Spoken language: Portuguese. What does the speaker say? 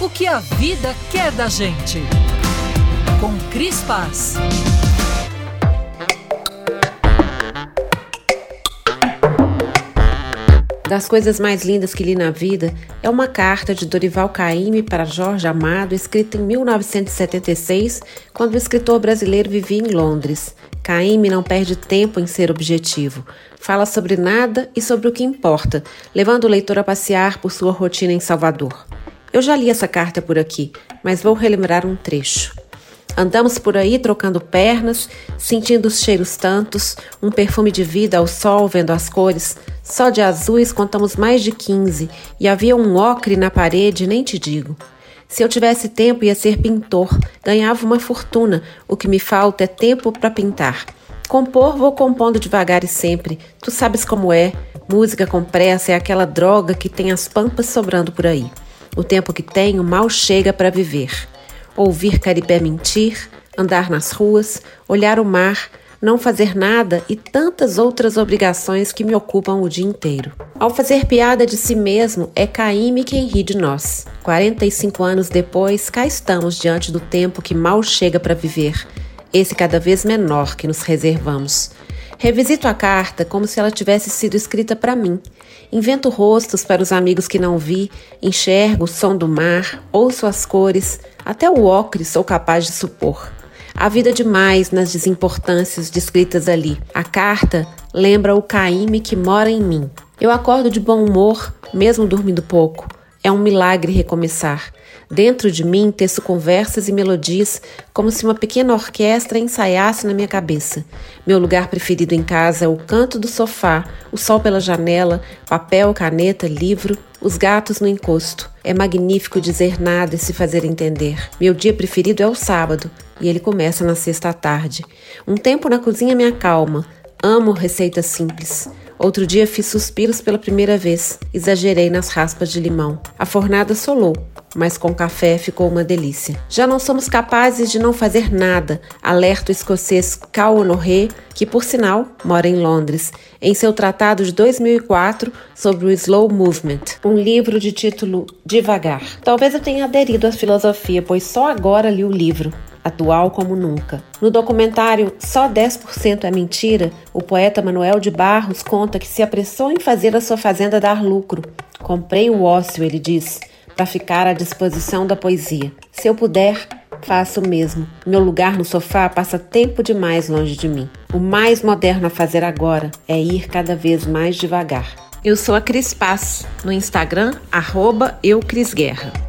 o que a vida quer da gente. Com Cris Paz. Das coisas mais lindas que li na vida é uma carta de Dorival Caymmi para Jorge Amado, escrita em 1976, quando o escritor brasileiro vivia em Londres. Caymmi não perde tempo em ser objetivo. Fala sobre nada e sobre o que importa, levando o leitor a passear por sua rotina em Salvador. Eu já li essa carta por aqui, mas vou relembrar um trecho. Andamos por aí trocando pernas, sentindo os cheiros tantos, um perfume de vida ao sol, vendo as cores. Só de azuis contamos mais de 15 e havia um ocre na parede, nem te digo. Se eu tivesse tempo, ia ser pintor, ganhava uma fortuna. O que me falta é tempo para pintar. Compor, vou compondo devagar e sempre. Tu sabes como é. Música com pressa é aquela droga que tem as pampas sobrando por aí. O tempo que tenho mal chega para viver ouvir Caribé mentir, andar nas ruas, olhar o mar, não fazer nada e tantas outras obrigações que me ocupam o dia inteiro. Ao fazer piada de si mesmo, é Caíme quem ri de nós. 45 anos depois, cá estamos diante do tempo que mal chega para viver, esse cada vez menor que nos reservamos. Revisito a carta como se ela tivesse sido escrita para mim. Invento rostos para os amigos que não vi, enxergo o som do mar, ouço as cores, até o ocre sou capaz de supor. Há vida demais nas desimportâncias descritas ali. A carta lembra o Caíme que mora em mim. Eu acordo de bom humor, mesmo dormindo pouco. É um milagre recomeçar. Dentro de mim teço conversas e melodias como se uma pequena orquestra ensaiasse na minha cabeça. Meu lugar preferido em casa é o canto do sofá, o sol pela janela, papel, caneta, livro, os gatos no encosto. É magnífico dizer nada e se fazer entender. Meu dia preferido é o sábado e ele começa na sexta à tarde. Um tempo na cozinha me acalma. Amo receitas simples. Outro dia fiz suspiros pela primeira vez. Exagerei nas raspas de limão. A fornada solou, mas com café ficou uma delícia. Já não somos capazes de não fazer nada, alerta o escocês Cal Honoré, que por sinal mora em Londres, em seu tratado de 2004 sobre o Slow Movement, um livro de título Devagar. Talvez eu tenha aderido à filosofia, pois só agora li o livro atual como nunca. No documentário Só 10% é Mentira, o poeta Manuel de Barros conta que se apressou em fazer a sua fazenda dar lucro. Comprei o ócio, ele diz, para ficar à disposição da poesia. Se eu puder, faço o mesmo. Meu lugar no sofá passa tempo demais longe de mim. O mais moderno a fazer agora é ir cada vez mais devagar. Eu sou a Cris Paz, no Instagram, arroba eucrisguerra.